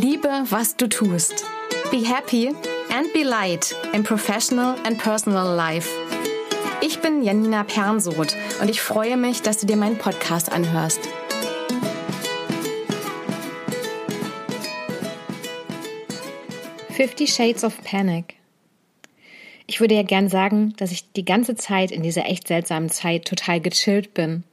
Liebe, was du tust. Be happy and be light in professional and personal life. Ich bin Janina Pernsoth und ich freue mich, dass du dir meinen Podcast anhörst. Fifty Shades of Panic. Ich würde ja gern sagen, dass ich die ganze Zeit in dieser echt seltsamen Zeit total gechillt bin.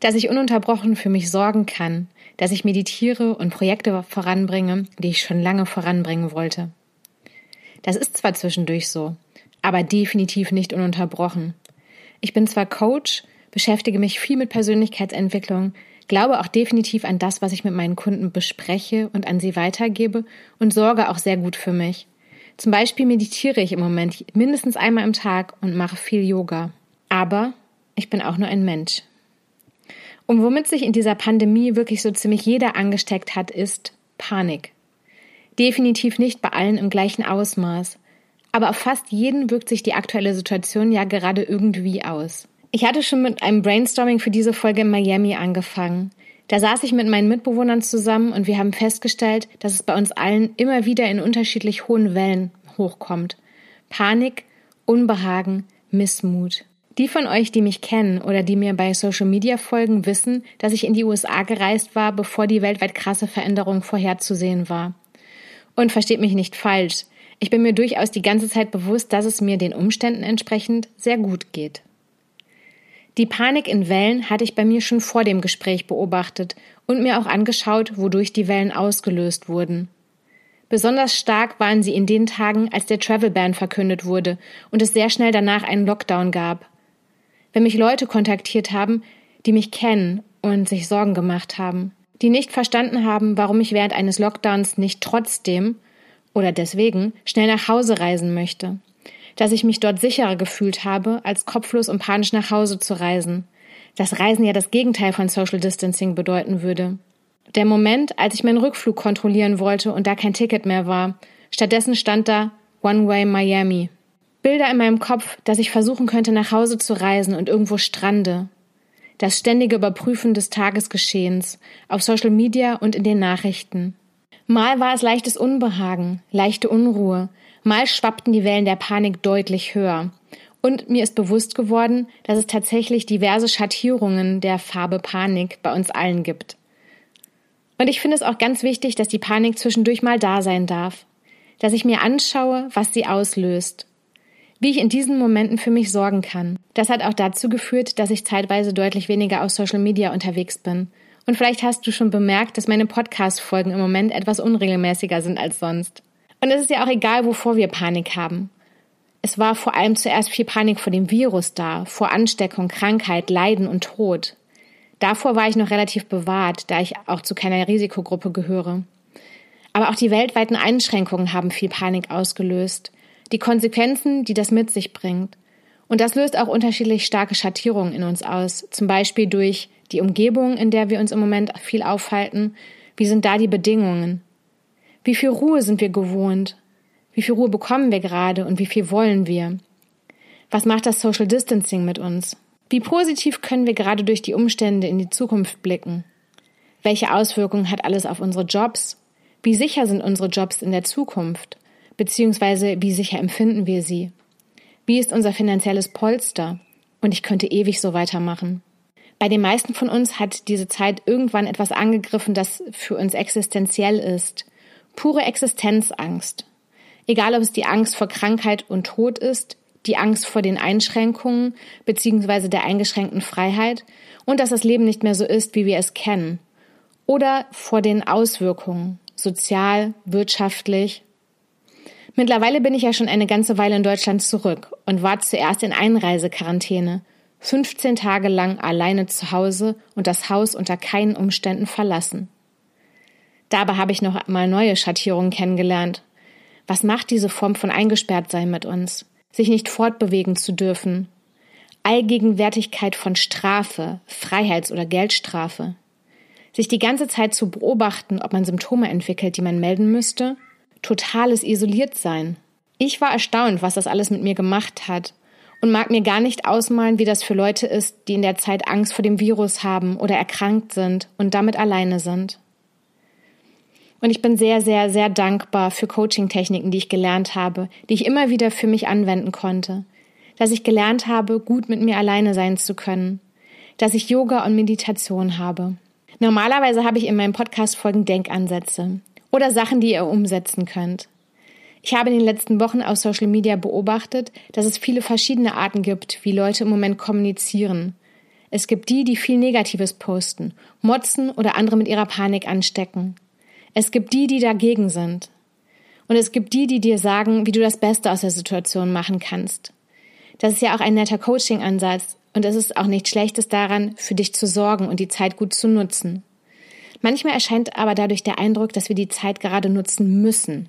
Dass ich ununterbrochen für mich sorgen kann, dass ich meditiere und Projekte voranbringe, die ich schon lange voranbringen wollte. Das ist zwar zwischendurch so, aber definitiv nicht ununterbrochen. Ich bin zwar Coach, beschäftige mich viel mit Persönlichkeitsentwicklung, glaube auch definitiv an das, was ich mit meinen Kunden bespreche und an sie weitergebe und sorge auch sehr gut für mich. Zum Beispiel meditiere ich im Moment mindestens einmal im Tag und mache viel Yoga. Aber ich bin auch nur ein Mensch. Und womit sich in dieser Pandemie wirklich so ziemlich jeder angesteckt hat, ist Panik. Definitiv nicht bei allen im gleichen Ausmaß. Aber auf fast jeden wirkt sich die aktuelle Situation ja gerade irgendwie aus. Ich hatte schon mit einem Brainstorming für diese Folge in Miami angefangen. Da saß ich mit meinen Mitbewohnern zusammen und wir haben festgestellt, dass es bei uns allen immer wieder in unterschiedlich hohen Wellen hochkommt. Panik, Unbehagen, Missmut. Die von euch, die mich kennen oder die mir bei Social Media folgen, wissen, dass ich in die USA gereist war, bevor die weltweit krasse Veränderung vorherzusehen war. Und versteht mich nicht falsch. Ich bin mir durchaus die ganze Zeit bewusst, dass es mir den Umständen entsprechend sehr gut geht. Die Panik in Wellen hatte ich bei mir schon vor dem Gespräch beobachtet und mir auch angeschaut, wodurch die Wellen ausgelöst wurden. Besonders stark waren sie in den Tagen, als der Travel Ban verkündet wurde und es sehr schnell danach einen Lockdown gab wenn mich Leute kontaktiert haben, die mich kennen und sich Sorgen gemacht haben, die nicht verstanden haben, warum ich während eines Lockdowns nicht trotzdem oder deswegen schnell nach Hause reisen möchte, dass ich mich dort sicherer gefühlt habe, als kopflos und panisch nach Hause zu reisen, dass Reisen ja das Gegenteil von Social Distancing bedeuten würde. Der Moment, als ich meinen Rückflug kontrollieren wollte und da kein Ticket mehr war, stattdessen stand da One Way Miami. Bilder in meinem Kopf, dass ich versuchen könnte, nach Hause zu reisen und irgendwo strande. Das ständige Überprüfen des Tagesgeschehens auf Social Media und in den Nachrichten. Mal war es leichtes Unbehagen, leichte Unruhe, mal schwappten die Wellen der Panik deutlich höher. Und mir ist bewusst geworden, dass es tatsächlich diverse Schattierungen der Farbe Panik bei uns allen gibt. Und ich finde es auch ganz wichtig, dass die Panik zwischendurch mal da sein darf. Dass ich mir anschaue, was sie auslöst wie ich in diesen Momenten für mich sorgen kann. Das hat auch dazu geführt, dass ich zeitweise deutlich weniger auf Social Media unterwegs bin. Und vielleicht hast du schon bemerkt, dass meine Podcast-Folgen im Moment etwas unregelmäßiger sind als sonst. Und es ist ja auch egal, wovor wir Panik haben. Es war vor allem zuerst viel Panik vor dem Virus da, vor Ansteckung, Krankheit, Leiden und Tod. Davor war ich noch relativ bewahrt, da ich auch zu keiner Risikogruppe gehöre. Aber auch die weltweiten Einschränkungen haben viel Panik ausgelöst die Konsequenzen, die das mit sich bringt. Und das löst auch unterschiedlich starke Schattierungen in uns aus, zum Beispiel durch die Umgebung, in der wir uns im Moment viel aufhalten. Wie sind da die Bedingungen? Wie viel Ruhe sind wir gewohnt? Wie viel Ruhe bekommen wir gerade und wie viel wollen wir? Was macht das Social Distancing mit uns? Wie positiv können wir gerade durch die Umstände in die Zukunft blicken? Welche Auswirkungen hat alles auf unsere Jobs? Wie sicher sind unsere Jobs in der Zukunft? Beziehungsweise wie sicher empfinden wir sie? Wie ist unser finanzielles Polster? Und ich könnte ewig so weitermachen. Bei den meisten von uns hat diese Zeit irgendwann etwas angegriffen, das für uns existenziell ist. Pure Existenzangst. Egal ob es die Angst vor Krankheit und Tod ist, die Angst vor den Einschränkungen beziehungsweise der eingeschränkten Freiheit und dass das Leben nicht mehr so ist, wie wir es kennen. Oder vor den Auswirkungen, sozial, wirtschaftlich Mittlerweile bin ich ja schon eine ganze Weile in Deutschland zurück und war zuerst in Einreisequarantäne, 15 Tage lang alleine zu Hause und das Haus unter keinen Umständen verlassen. Dabei habe ich noch mal neue Schattierungen kennengelernt. Was macht diese Form von Eingesperrtsein mit uns? Sich nicht fortbewegen zu dürfen. Allgegenwärtigkeit von Strafe, Freiheits- oder Geldstrafe. Sich die ganze Zeit zu beobachten, ob man Symptome entwickelt, die man melden müsste totales Isoliertsein. Ich war erstaunt, was das alles mit mir gemacht hat und mag mir gar nicht ausmalen, wie das für Leute ist, die in der Zeit Angst vor dem Virus haben oder erkrankt sind und damit alleine sind. Und ich bin sehr, sehr, sehr dankbar für Coaching-Techniken, die ich gelernt habe, die ich immer wieder für mich anwenden konnte. Dass ich gelernt habe, gut mit mir alleine sein zu können. Dass ich Yoga und Meditation habe. Normalerweise habe ich in meinem Podcast Folgen Denkansätze oder Sachen, die ihr umsetzen könnt. Ich habe in den letzten Wochen auf Social Media beobachtet, dass es viele verschiedene Arten gibt, wie Leute im Moment kommunizieren. Es gibt die, die viel Negatives posten, motzen oder andere mit ihrer Panik anstecken. Es gibt die, die dagegen sind. Und es gibt die, die dir sagen, wie du das Beste aus der Situation machen kannst. Das ist ja auch ein netter Coaching-Ansatz und es ist auch nichts Schlechtes daran, für dich zu sorgen und die Zeit gut zu nutzen. Manchmal erscheint aber dadurch der Eindruck, dass wir die Zeit gerade nutzen müssen.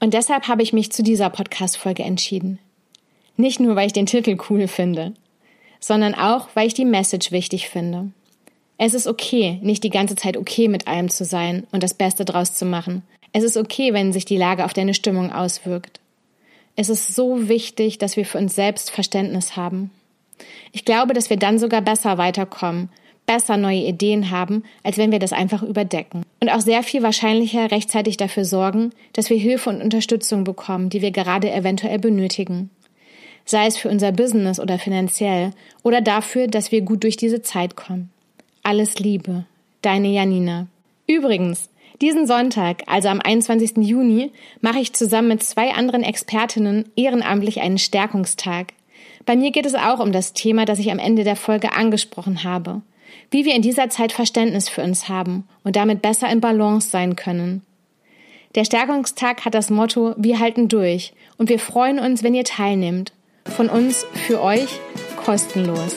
Und deshalb habe ich mich zu dieser Podcast-Folge entschieden. Nicht nur, weil ich den Titel cool finde, sondern auch, weil ich die Message wichtig finde. Es ist okay, nicht die ganze Zeit okay mit allem zu sein und das Beste draus zu machen. Es ist okay, wenn sich die Lage auf deine Stimmung auswirkt. Es ist so wichtig, dass wir für uns selbst Verständnis haben. Ich glaube, dass wir dann sogar besser weiterkommen, besser neue Ideen haben, als wenn wir das einfach überdecken. Und auch sehr viel wahrscheinlicher rechtzeitig dafür sorgen, dass wir Hilfe und Unterstützung bekommen, die wir gerade eventuell benötigen. Sei es für unser Business oder finanziell oder dafür, dass wir gut durch diese Zeit kommen. Alles Liebe, deine Janina. Übrigens, diesen Sonntag, also am 21. Juni, mache ich zusammen mit zwei anderen Expertinnen ehrenamtlich einen Stärkungstag. Bei mir geht es auch um das Thema, das ich am Ende der Folge angesprochen habe. Wie wir in dieser Zeit Verständnis für uns haben und damit besser in Balance sein können. Der Stärkungstag hat das Motto Wir halten durch und wir freuen uns, wenn ihr teilnehmt. Von uns für euch kostenlos.